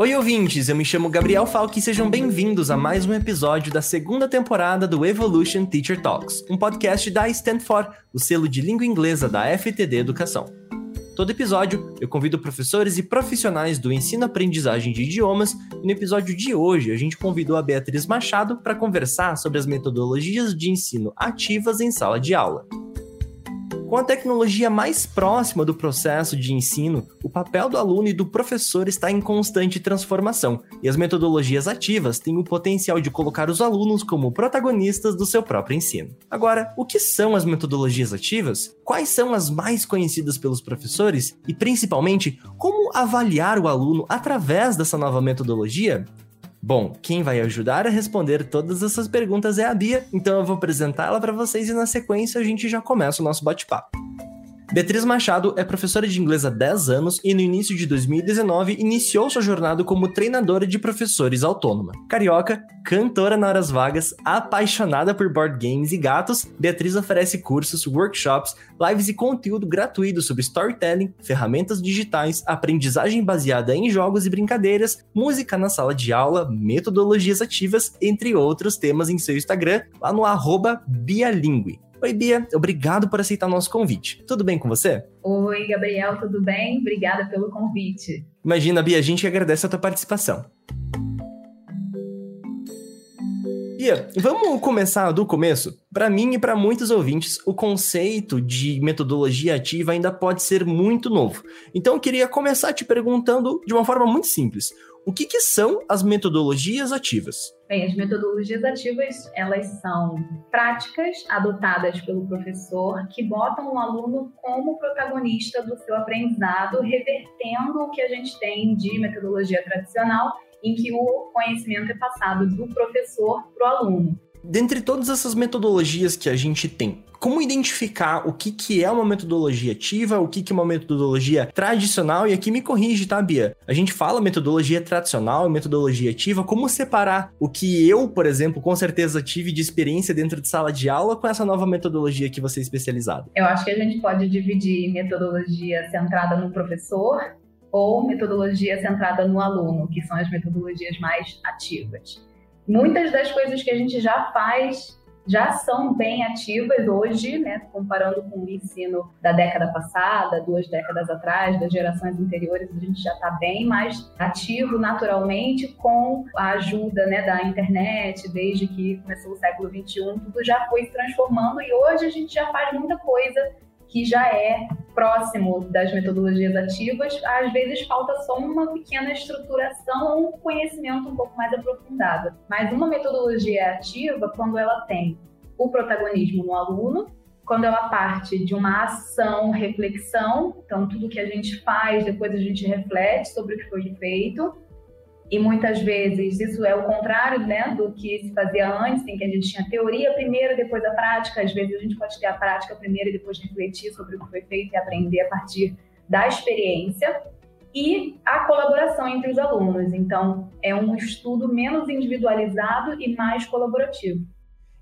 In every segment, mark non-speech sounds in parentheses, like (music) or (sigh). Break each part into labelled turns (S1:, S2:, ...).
S1: Oi, ouvintes! Eu me chamo Gabriel Falque e sejam bem-vindos a mais um episódio da segunda temporada do Evolution Teacher Talks, um podcast da Stanford, o selo de língua inglesa da FTD Educação. Todo episódio, eu convido professores e profissionais do ensino-aprendizagem de idiomas, e no episódio de hoje a gente convidou a Beatriz Machado para conversar sobre as metodologias de ensino ativas em sala de aula. Com a tecnologia mais próxima do processo de ensino, o papel do aluno e do professor está em constante transformação, e as metodologias ativas têm o potencial de colocar os alunos como protagonistas do seu próprio ensino. Agora, o que são as metodologias ativas? Quais são as mais conhecidas pelos professores? E, principalmente, como avaliar o aluno através dessa nova metodologia? Bom, quem vai ajudar a responder todas essas perguntas é a Bia, então eu vou apresentá-la para vocês e na sequência a gente já começa o nosso bate-papo. Beatriz Machado é professora de inglês há 10 anos e no início de 2019 iniciou sua jornada como treinadora de professores autônoma. Carioca, cantora na horas vagas, apaixonada por board games e gatos, Beatriz oferece cursos, workshops, lives e conteúdo gratuito sobre storytelling, ferramentas digitais, aprendizagem baseada em jogos e brincadeiras, música na sala de aula, metodologias ativas, entre outros temas em seu Instagram, lá no arroba Bialingue. Oi, Bia, obrigado por aceitar o nosso convite. Tudo bem com você?
S2: Oi, Gabriel, tudo bem? Obrigada pelo convite.
S1: Imagina, Bia, a gente agradece a tua participação. Bia, vamos começar do começo? Para mim e para muitos ouvintes, o conceito de metodologia ativa ainda pode ser muito novo. Então eu queria começar te perguntando de uma forma muito simples: o que, que são as metodologias ativas?
S2: Bem, as metodologias ativas, elas são práticas adotadas pelo professor que botam o aluno como protagonista do seu aprendizado, revertendo o que a gente tem de metodologia tradicional, em que o conhecimento é passado do professor para o aluno.
S1: Dentre todas essas metodologias que a gente tem, como identificar o que, que é uma metodologia ativa, o que, que é uma metodologia tradicional, e aqui me corrige, tá, Bia? A gente fala metodologia tradicional e metodologia ativa, como separar o que eu, por exemplo, com certeza tive de experiência dentro de sala de aula com essa nova metodologia que você é especializada?
S2: Eu acho que a gente pode dividir metodologia centrada no professor ou metodologia centrada no aluno, que são as metodologias mais ativas. Muitas das coisas que a gente já faz já são bem ativas hoje, né, comparando com o ensino da década passada, duas décadas atrás, das gerações anteriores, a gente já está bem mais ativo naturalmente com a ajuda né, da internet, desde que começou o século XXI, tudo já foi se transformando e hoje a gente já faz muita coisa que já é próximo das metodologias ativas, às vezes falta só uma pequena estruturação ou um conhecimento um pouco mais aprofundado. Mas uma metodologia ativa, quando ela tem o protagonismo no aluno, quando ela parte de uma ação, reflexão, então tudo que a gente faz, depois a gente reflete sobre o que foi feito, e muitas vezes isso é o contrário né, do que se fazia antes, em que a gente tinha teoria primeiro, depois a prática. Às vezes a gente pode ter a prática primeiro e depois refletir sobre o que foi feito e aprender a partir da experiência. E a colaboração entre os alunos. Então, é um estudo menos individualizado e mais colaborativo.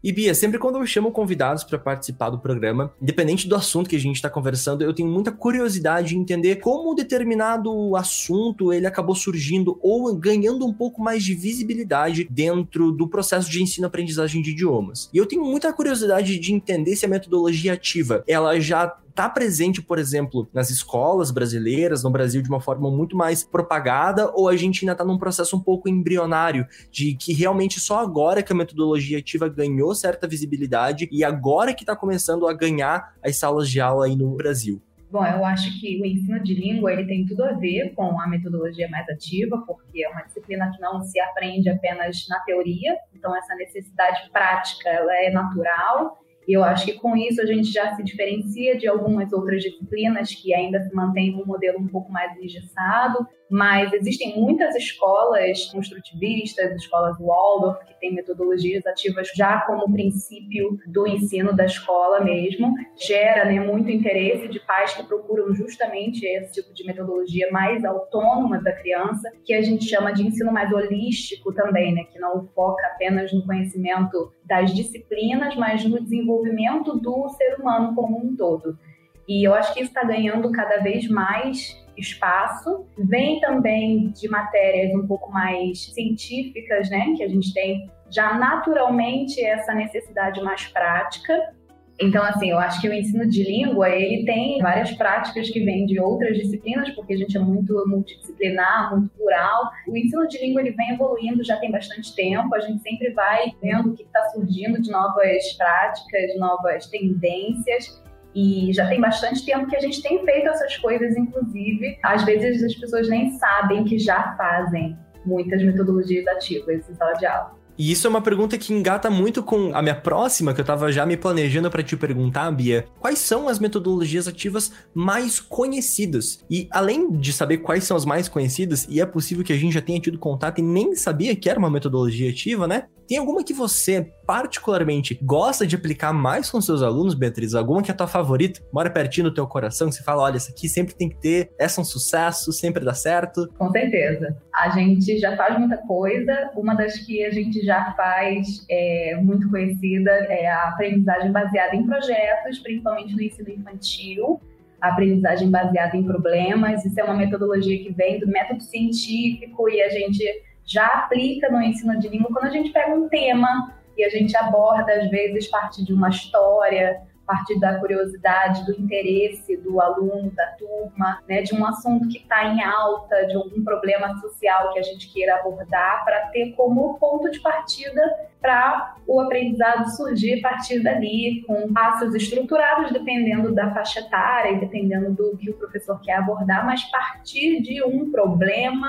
S1: E Bia, sempre quando eu chamo convidados para participar do programa, independente do assunto que a gente está conversando, eu tenho muita curiosidade de entender como determinado assunto ele acabou surgindo ou ganhando um pouco mais de visibilidade dentro do processo de ensino-aprendizagem de idiomas. E eu tenho muita curiosidade de entender se a metodologia ativa ela já está presente, por exemplo, nas escolas brasileiras, no Brasil, de uma forma muito mais propagada, ou a gente ainda está num processo um pouco embrionário, de que realmente só agora que a metodologia ativa ganhou certa visibilidade e agora que está começando a ganhar as salas de aula aí no Brasil?
S2: Bom, eu acho que o ensino de língua ele tem tudo a ver com a metodologia mais ativa, porque é uma disciplina que não se aprende apenas na teoria, então essa necessidade prática ela é natural e eu acho que com isso a gente já se diferencia de algumas outras disciplinas que ainda se mantêm um modelo um pouco mais engessado, mas existem muitas escolas construtivistas, escolas Waldorf, que têm metodologias ativas já como princípio do ensino da escola mesmo. Gera né, muito interesse de pais que procuram justamente esse tipo de metodologia mais autônoma da criança, que a gente chama de ensino mais holístico também, né, que não foca apenas no conhecimento das disciplinas, mas no desenvolvimento do ser humano como um todo. E eu acho que isso está ganhando cada vez mais espaço. Vem também de matérias um pouco mais científicas, né? Que a gente tem já naturalmente essa necessidade mais prática. Então, assim, eu acho que o ensino de língua, ele tem várias práticas que vêm de outras disciplinas, porque a gente é muito multidisciplinar, muito plural. O ensino de língua, ele vem evoluindo já tem bastante tempo, a gente sempre vai vendo o que está surgindo de novas práticas, novas tendências. E já tem bastante tempo que a gente tem feito essas coisas, inclusive, às vezes as pessoas nem sabem que já fazem muitas metodologias ativas em sala de aula.
S1: E isso é uma pergunta que engata muito com a minha próxima, que eu tava já me planejando para te perguntar, Bia. Quais são as metodologias ativas mais conhecidas? E além de saber quais são as mais conhecidas, e é possível que a gente já tenha tido contato e nem sabia que era uma metodologia ativa, né? Tem alguma que você particularmente gosta de aplicar mais com seus alunos, Beatriz? Alguma que é tua favorita? Mora pertinho do teu coração, que você fala, olha, essa aqui sempre tem que ter, essa é um sucesso, sempre dá certo?
S2: Com certeza. A gente já faz muita coisa. Uma das que a gente já faz, é, muito conhecida, é a aprendizagem baseada em projetos, principalmente no ensino infantil aprendizagem baseada em problemas. Isso é uma metodologia que vem do método científico e a gente já aplica no ensino de língua quando a gente pega um tema e a gente aborda, às vezes, parte de uma história, parte da curiosidade, do interesse do aluno, da turma, né, de um assunto que está em alta, de algum problema social que a gente queira abordar, para ter como ponto de partida para o aprendizado surgir a partir dali, com passos estruturados, dependendo da faixa etária e dependendo do que o professor quer abordar, mas partir de um problema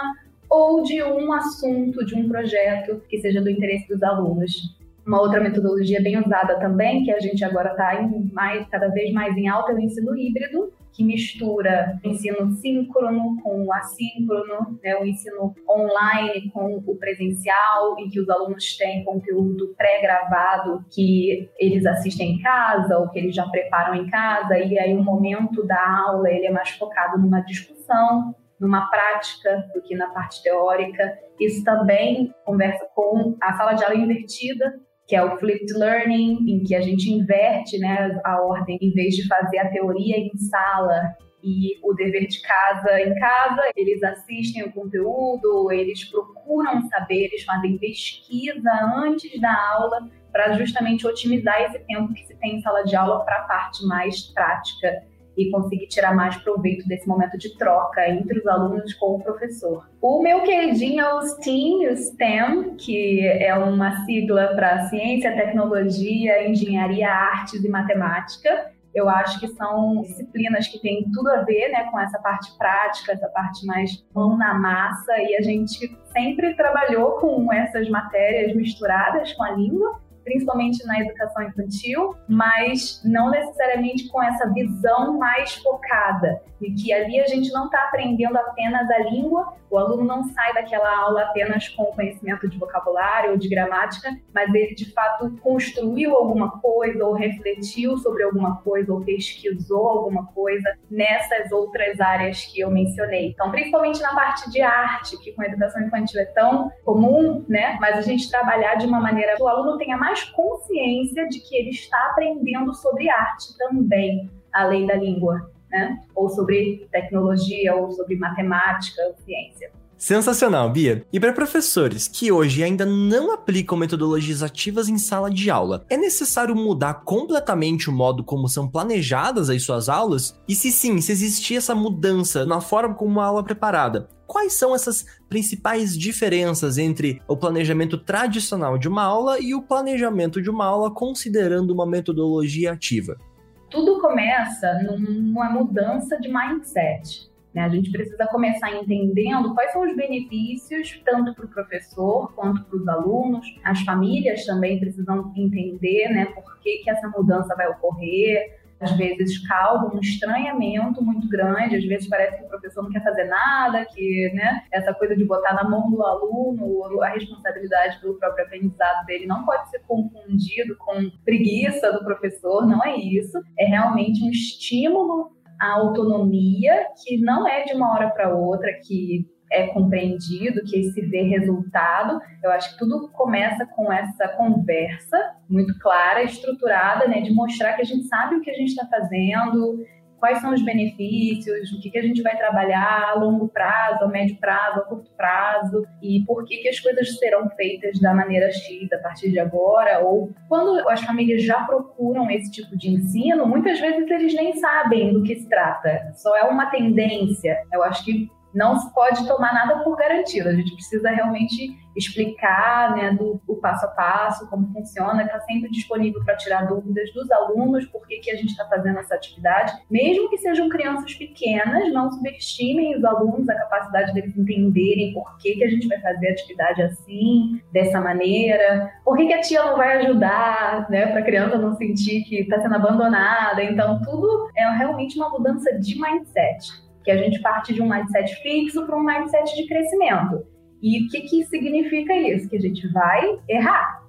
S2: ou de um assunto, de um projeto que seja do interesse dos alunos. Uma outra metodologia bem usada também, que a gente agora está mais, cada vez mais em alta, é o ensino híbrido, que mistura o ensino síncrono com o assíncrono, né, o ensino online com o presencial, em que os alunos têm conteúdo pré-gravado que eles assistem em casa ou que eles já preparam em casa, e aí o momento da aula ele é mais focado numa discussão numa prática do que na parte teórica. Isso também conversa com a sala de aula invertida, que é o flipped learning, em que a gente inverte né, a ordem, em vez de fazer a teoria em sala e o dever de casa em casa, eles assistem o conteúdo, eles procuram saber, eles fazem pesquisa antes da aula para justamente otimizar esse tempo que se tem em sala de aula para a parte mais prática e conseguir tirar mais proveito desse momento de troca entre os alunos com o professor. O meu queridinho é o STEAM, o STEM, que é uma sigla para Ciência, Tecnologia, Engenharia, Artes e Matemática. Eu acho que são disciplinas que têm tudo a ver né, com essa parte prática, essa parte mais mão na massa, e a gente sempre trabalhou com essas matérias misturadas com a língua principalmente na educação infantil, mas não necessariamente com essa visão mais focada, de que ali a gente não está aprendendo apenas a língua, o aluno não sai daquela aula apenas com conhecimento de vocabulário ou de gramática, mas ele de fato construiu alguma coisa, ou refletiu sobre alguma coisa, ou pesquisou alguma coisa nessas outras áreas que eu mencionei. Então, principalmente na parte de arte, que com a educação infantil é tão comum, né? Mas a gente trabalhar de uma maneira que o aluno tenha mais consciência de que ele está aprendendo sobre arte também, além da língua né? Ou sobre tecnologia, ou sobre matemática, ou ciência.
S1: Sensacional, Bia. E para professores que hoje ainda não aplicam metodologias ativas em sala de aula, é necessário mudar completamente o modo como são planejadas as suas aulas? E se sim, se existir essa mudança na forma como a aula é preparada, quais são essas principais diferenças entre o planejamento tradicional de uma aula e o planejamento de uma aula considerando uma metodologia ativa?
S2: tudo começa numa mudança de mindset. Né? A gente precisa começar entendendo quais são os benefícios, tanto para o professor quanto para os alunos. As famílias também precisam entender né, por que, que essa mudança vai ocorrer, às vezes causa um estranhamento muito grande, às vezes parece que o professor não quer fazer nada, que né, essa coisa de botar na mão do aluno a responsabilidade pelo próprio aprendizado dele não pode ser confundido com preguiça do professor, não é isso. É realmente um estímulo à autonomia que não é de uma hora para outra, que é compreendido, que se vê resultado. Eu acho que tudo começa com essa conversa muito clara, estruturada, né, de mostrar que a gente sabe o que a gente está fazendo, quais são os benefícios, o que, que a gente vai trabalhar a longo prazo, a médio prazo, a curto prazo, e por que, que as coisas serão feitas da maneira X a partir de agora, ou quando as famílias já procuram esse tipo de ensino, muitas vezes eles nem sabem do que se trata, só é uma tendência. Eu acho que não se pode tomar nada por garantido. A gente precisa realmente explicar né, do, o passo a passo, como funciona, está sempre disponível para tirar dúvidas dos alunos, por que, a gente está fazendo essa atividade. Mesmo que sejam crianças pequenas, não subestimem os alunos, a capacidade deles entenderem por que, que a gente vai fazer a atividade assim, dessa maneira, por que, que a tia não vai ajudar, né, para a criança não sentir que está sendo abandonada. Então, tudo é realmente uma mudança de mindset que a gente parte de um mindset fixo para um mindset de crescimento. E o que, que significa isso? Que a gente vai errar.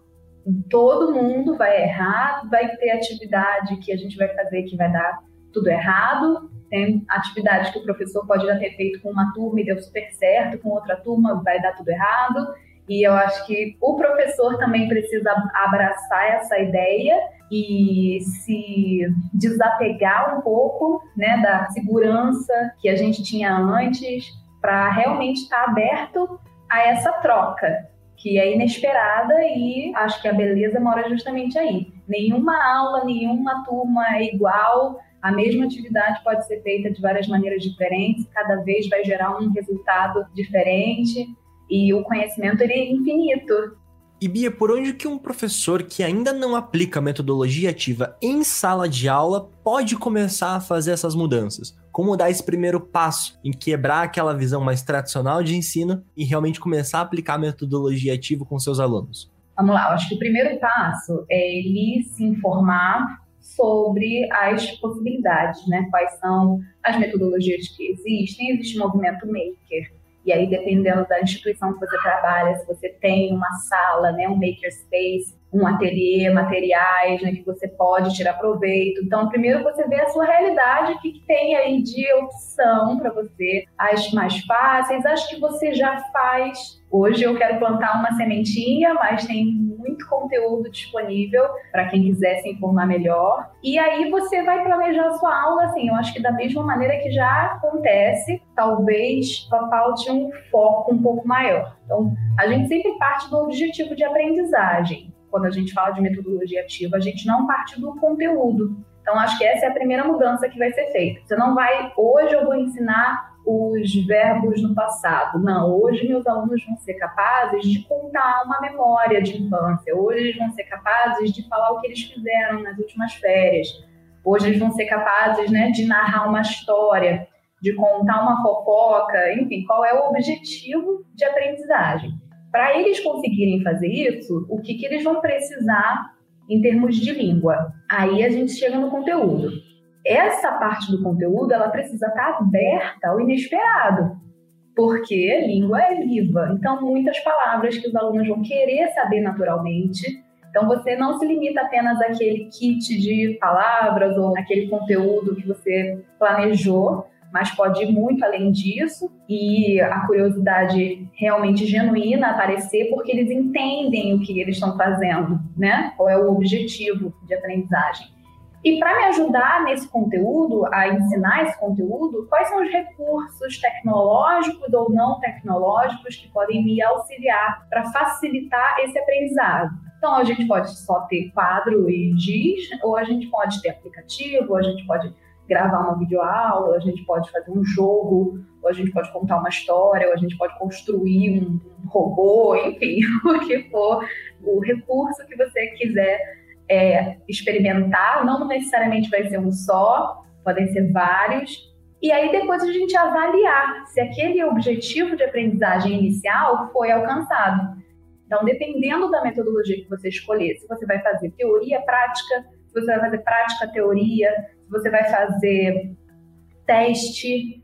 S2: Todo mundo vai errar, vai ter atividade que a gente vai fazer que vai dar tudo errado. Tem atividade que o professor pode já ter feito com uma turma e deu super certo, com outra turma vai dar tudo errado. E eu acho que o professor também precisa abraçar essa ideia e se desapegar um pouco né, da segurança que a gente tinha antes, para realmente estar tá aberto a essa troca, que é inesperada e acho que a beleza mora justamente aí. Nenhuma aula, nenhuma turma é igual, a mesma atividade pode ser feita de várias maneiras diferentes, cada vez vai gerar um resultado diferente e o conhecimento ele é infinito.
S1: E Bia, por onde que um professor que ainda não aplica metodologia ativa em sala de aula pode começar a fazer essas mudanças? Como dar esse primeiro passo em quebrar aquela visão mais tradicional de ensino e realmente começar a aplicar a metodologia ativa com seus alunos?
S2: Vamos lá, eu acho que o primeiro passo é ele se informar sobre as possibilidades, né? Quais são as metodologias que existem? Existe o movimento maker, e aí, dependendo da instituição que você trabalha, se você tem uma sala, né, um makerspace, um ateliê, materiais, né, que você pode tirar proveito. Então, primeiro você vê a sua realidade, o que, que tem aí de opção para você, as mais fáceis, as que você já faz. Hoje eu quero plantar uma sementinha, mas tem muito conteúdo disponível para quem quiser se informar melhor. E aí você vai planejar a sua aula, assim, eu acho que da mesma maneira que já acontece, talvez falte um foco um pouco maior. Então, a gente sempre parte do objetivo de aprendizagem. Quando a gente fala de metodologia ativa, a gente não parte do conteúdo. Então, acho que essa é a primeira mudança que vai ser feita. Você não vai, hoje eu vou ensinar os verbos no passado. Não, hoje meus alunos vão ser capazes de contar uma memória de infância. Hoje eles vão ser capazes de falar o que eles fizeram nas últimas férias. Hoje eles vão ser capazes né, de narrar uma história, de contar uma fofoca, enfim, qual é o objetivo de aprendizagem. Para eles conseguirem fazer isso, o que, que eles vão precisar em termos de língua? Aí a gente chega no conteúdo essa parte do conteúdo ela precisa estar aberta ao inesperado, porque língua é viva. Então, muitas palavras que os alunos vão querer saber naturalmente. Então, você não se limita apenas àquele kit de palavras ou aquele conteúdo que você planejou, mas pode ir muito além disso e a curiosidade realmente genuína aparecer porque eles entendem o que eles estão fazendo, né? Qual é o objetivo de aprendizagem. E para me ajudar nesse conteúdo, a ensinar esse conteúdo, quais são os recursos tecnológicos ou não tecnológicos que podem me auxiliar para facilitar esse aprendizado? Então, a gente pode só ter quadro e giz, ou a gente pode ter aplicativo, ou a gente pode gravar uma videoaula, a gente pode fazer um jogo, ou a gente pode contar uma história, ou a gente pode construir um robô, enfim, (laughs) o que for, o recurso que você quiser é, experimentar, não necessariamente vai ser um só, podem ser vários. E aí depois a gente avaliar se aquele objetivo de aprendizagem inicial foi alcançado. Então, dependendo da metodologia que você escolher, se você vai fazer teoria, prática, se você vai fazer prática, teoria, se você vai fazer teste,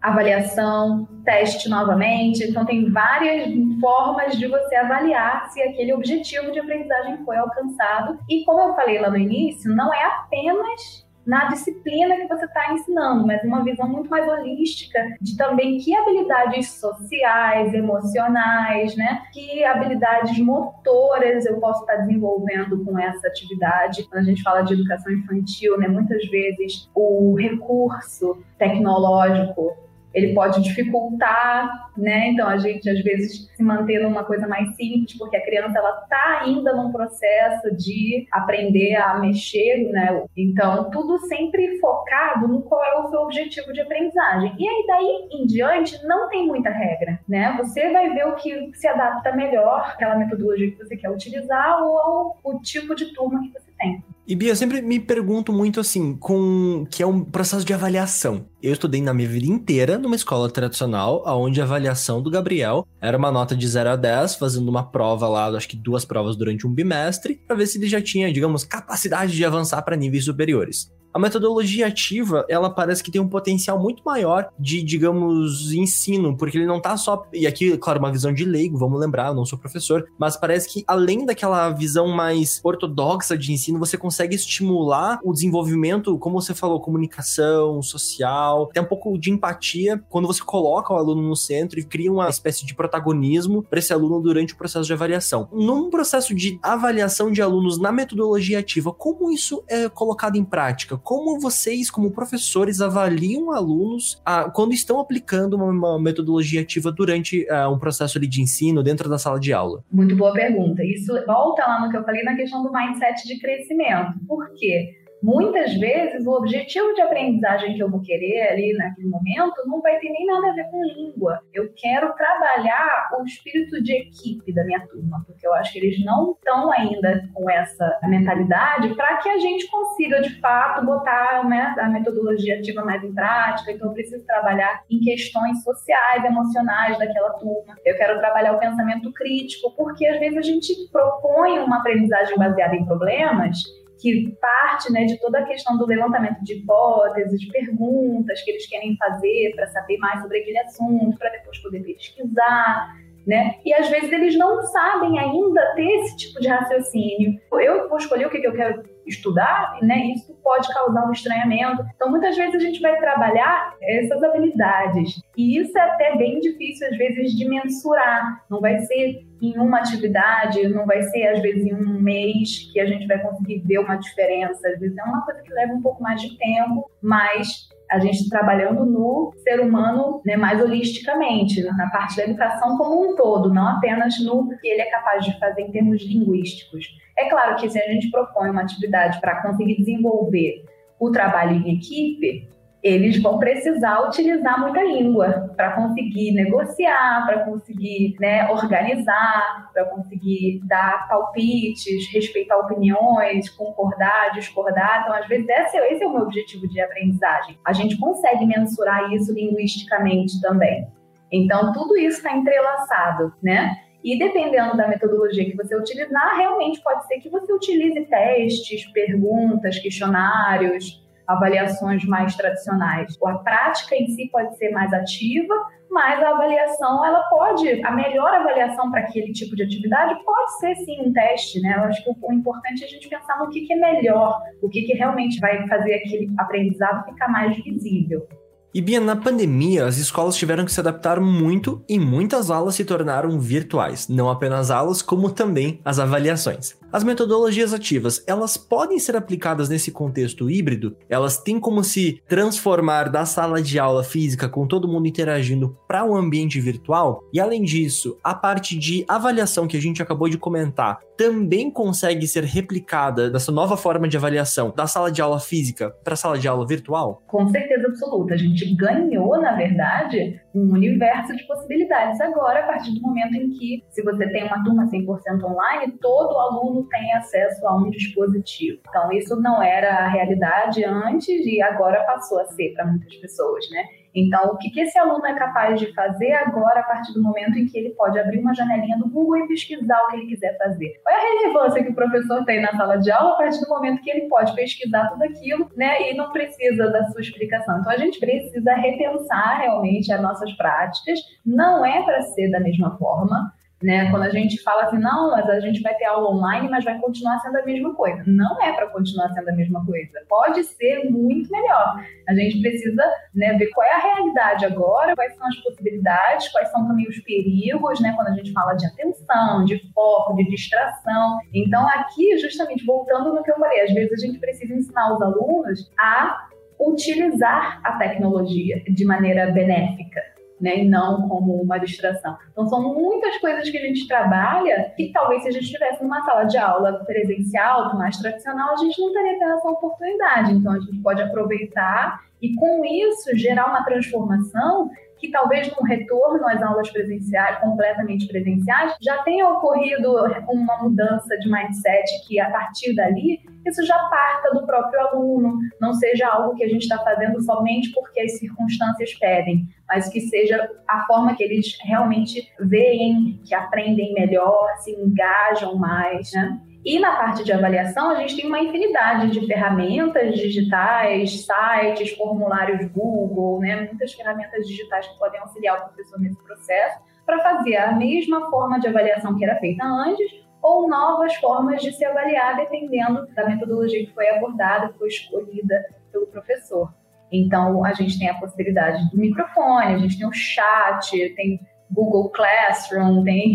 S2: avaliação, teste novamente. Então, tem várias formas de você avaliar se aquele objetivo de aprendizagem foi alcançado. E, como eu falei lá no início, não é apenas na disciplina que você está ensinando, mas uma visão muito mais holística de também que habilidades sociais, emocionais, né? Que habilidades motoras eu posso estar tá desenvolvendo com essa atividade. Quando a gente fala de educação infantil, né? Muitas vezes o recurso tecnológico ele pode dificultar, né? Então a gente às vezes se manter numa coisa mais simples, porque a criança ela tá ainda num processo de aprender a mexer, né? Então tudo sempre focado no qual é o seu objetivo de aprendizagem. E aí daí em diante não tem muita regra, né? Você vai ver o que se adapta melhor aquela metodologia que você quer utilizar ou o tipo de turma que você tem.
S1: E Bia, eu sempre me pergunto muito assim, com que é um processo de avaliação. Eu estudei na minha vida inteira numa escola tradicional, onde a avaliação do Gabriel era uma nota de 0 a 10, fazendo uma prova lá, acho que duas provas durante um bimestre, para ver se ele já tinha, digamos, capacidade de avançar para níveis superiores. A metodologia ativa, ela parece que tem um potencial muito maior de, digamos, ensino, porque ele não tá só. E aqui, claro, uma visão de leigo, vamos lembrar, eu não sou professor, mas parece que além daquela visão mais ortodoxa de ensino, você consegue estimular o desenvolvimento, como você falou, comunicação, social, até um pouco de empatia, quando você coloca o aluno no centro e cria uma espécie de protagonismo para esse aluno durante o processo de avaliação. Num processo de avaliação de alunos na metodologia ativa, como isso é colocado em prática? Como vocês, como professores, avaliam alunos ah, quando estão aplicando uma, uma metodologia ativa durante ah, um processo ali, de ensino dentro da sala de aula?
S2: Muito boa pergunta. Isso volta lá no que eu falei na questão do mindset de crescimento. Por quê? Muitas vezes o objetivo de aprendizagem que eu vou querer ali naquele momento não vai ter nem nada a ver com língua. Eu quero trabalhar o espírito de equipe da minha turma, porque eu acho que eles não estão ainda com essa mentalidade para que a gente consiga de fato botar né, a metodologia ativa mais em prática. Então eu preciso trabalhar em questões sociais, emocionais daquela turma. Eu quero trabalhar o pensamento crítico, porque às vezes a gente propõe uma aprendizagem baseada em problemas que parte né, de toda a questão do levantamento de hipóteses, de perguntas que eles querem fazer para saber mais sobre aquele assunto, para depois poder pesquisar. Né? E às vezes eles não sabem ainda ter esse tipo de raciocínio. Eu vou escolher o que, que eu quero estudar, né? Isso pode causar um estranhamento. Então, muitas vezes a gente vai trabalhar essas habilidades. E isso é até bem difícil, às vezes, de mensurar. Não vai ser em uma atividade, não vai ser, às vezes, em um mês que a gente vai conseguir ver uma diferença. Às vezes é uma coisa que leva um pouco mais de tempo, mas a gente trabalhando no ser humano né, mais holisticamente, na parte da educação como um todo, não apenas no que ele é capaz de fazer em termos linguísticos. É claro que se a gente propõe uma atividade para conseguir desenvolver o trabalho em equipe, eles vão precisar utilizar muita língua para conseguir negociar, para conseguir né, organizar, para conseguir dar palpites, respeitar opiniões, concordar, discordar. Então, às vezes, esse, esse é o meu objetivo de aprendizagem. A gente consegue mensurar isso linguisticamente também. Então, tudo isso está entrelaçado, né? E dependendo da metodologia que você utilizar, realmente pode ser que você utilize testes, perguntas, questionários, avaliações mais tradicionais. A prática em si pode ser mais ativa, mas a avaliação, ela pode, a melhor avaliação para aquele tipo de atividade pode ser sim um teste, né? Eu acho que o, importante é a gente pensar no que, que é melhor, o que, que realmente vai fazer aquele aprendizado ficar mais visível.
S1: E Bia, na pandemia, as escolas tiveram que se adaptar muito e muitas aulas se tornaram virtuais, não apenas aulas, como também as avaliações. As metodologias ativas, elas podem ser aplicadas nesse contexto híbrido? Elas têm como se transformar da sala de aula física com todo mundo interagindo para um ambiente virtual? E além disso, a parte de avaliação que a gente acabou de comentar também consegue ser replicada dessa nova forma de avaliação da sala de aula física para a sala de aula virtual?
S2: Com certeza absoluta. A gente ganhou, na verdade, um universo de possibilidades agora, a partir do momento em que, se você tem uma turma 100% online, todo aluno tem acesso a um dispositivo. Então, isso não era a realidade antes e agora passou a ser para muitas pessoas, né? Então, o que, esse aluno é capaz de fazer agora, a partir do momento em que ele pode abrir uma janelinha do Google e pesquisar o que ele quiser fazer? Qual é a relevância que o professor tem na sala de aula a partir do momento que ele pode pesquisar tudo aquilo, né, e não precisa da sua explicação? Então, a gente precisa repensar realmente as nossas práticas. Não é para ser da mesma forma, Né? Quando a gente fala assim, não, mas a gente vai ter aula online, mas vai continuar sendo a mesma coisa. Não é para continuar sendo a mesma coisa. Pode ser muito melhor. A gente precisa né, ver qual é a realidade agora, quais são as possibilidades, quais são também os perigos, né? Quando a gente fala de atenção, de foco, de distração. Então, aqui, justamente voltando no que eu falei, às vezes a gente precisa ensinar os alunos a utilizar a tecnologia de maneira benéfica né, e não como uma distração. Então, são muitas coisas que a gente trabalha que talvez se a gente estivesse numa sala de aula presencial, mais tradicional, a gente não teria essa oportunidade. Então, a gente pode aproveitar e, com isso, gerar uma transformação que talvez no retorno às aulas presenciais, completamente presenciais, já tenha ocorrido uma mudança de mindset que a partir dali isso já parta do próprio aluno, não seja algo que a gente está fazendo somente porque as circunstâncias pedem, mas que seja a forma que eles realmente veem, que aprendem melhor, se engajam mais, né? E na parte de avaliação, a gente tem uma infinidade de ferramentas digitais, sites, formulários Google, né? muitas ferramentas digitais que podem auxiliar o professor nesse processo para fazer a mesma forma de avaliação que era feita antes ou novas formas de se avaliar dependendo da metodologia que foi abordada, que foi escolhida pelo professor. Então, a gente tem a possibilidade do microfone, a gente tem o chat, tem Google Classroom, tem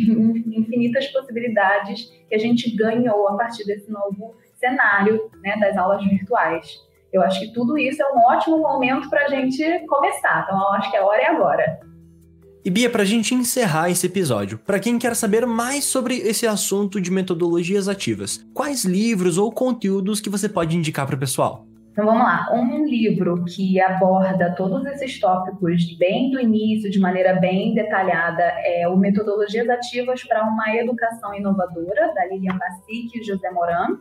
S2: infinitas possibilidades que a gente ganhou a partir desse novo cenário né, das aulas virtuais. Eu acho que tudo isso é um ótimo momento para a gente começar. Então, eu acho que a hora é agora.
S1: E Bia, para a gente encerrar esse episódio, para quem quer saber mais sobre esse assunto de metodologias ativas, quais livros ou conteúdos que você pode indicar para o pessoal?
S2: Então vamos lá, um livro que aborda todos esses tópicos bem do início, de maneira bem detalhada, é o Metodologias Ativas para uma Educação Inovadora, da Lilian Bassic e José Moran.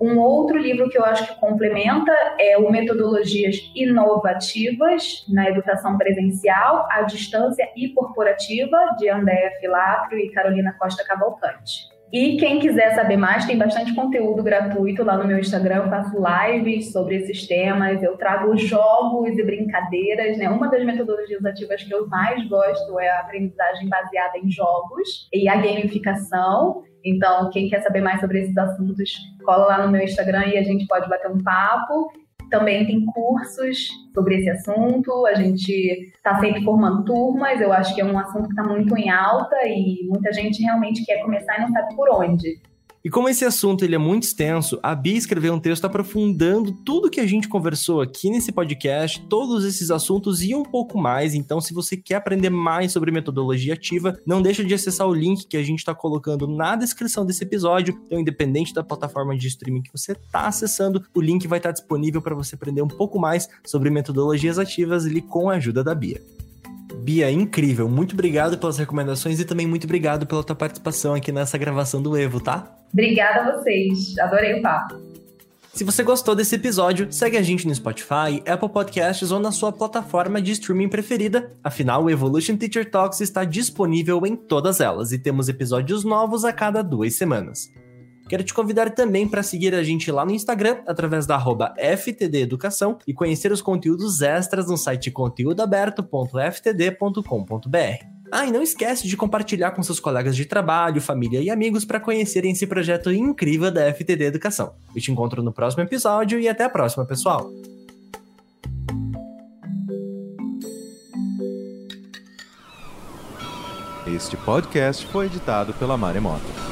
S2: Um outro livro que eu acho que complementa é o Metodologias Inovativas na Educação Presencial, à Distância e Corporativa, de Andréa Filatro e Carolina Costa Cavalcante. E quem quiser saber mais, tem bastante conteúdo gratuito lá no meu Instagram. Eu faço lives sobre esses temas, eu trago jogos e brincadeiras. Né? Uma das metodologias ativas que eu mais gosto é a aprendizagem baseada em jogos e a gamificação. Então, quem quer saber mais sobre esses assuntos, cola lá no meu Instagram e a gente pode bater um papo. Também tem cursos sobre esse assunto, a gente está sempre formando turmas, eu acho que é um assunto que está muito em alta e muita gente realmente quer começar e não sabe por onde.
S1: E como esse assunto ele é muito extenso, a Bia escreveu um texto aprofundando tudo que a gente conversou aqui nesse podcast, todos esses assuntos e um pouco mais. Então, se você quer aprender mais sobre metodologia ativa, não deixa de acessar o link que a gente está colocando na descrição desse episódio. Então, independente da plataforma de streaming que você está acessando, o link vai estar tá disponível para você aprender um pouco mais sobre metodologias ativas ali com a ajuda da Bia. Bia, incrível. Muito obrigado pelas recomendações e também muito obrigado pela tua participação aqui nessa gravação do Evo, tá?
S2: Obrigada a vocês. Adorei o papo.
S1: Se você gostou desse episódio, segue a gente no Spotify, Apple Podcasts ou na sua plataforma de streaming preferida. Afinal, o Evolution Teacher Talks está disponível em todas elas e temos episódios novos a cada duas semanas. Quero te convidar também para seguir a gente lá no Instagram, através da arroba FTD Educação, e conhecer os conteúdos extras no site conteúdoaberto.ftd.com.br. Ah, e não esquece de compartilhar com seus colegas de trabalho, família e amigos para conhecerem esse projeto incrível da FTD Educação. Eu te encontro no próximo episódio e até a próxima, pessoal!
S3: Este podcast foi editado pela Maremoto.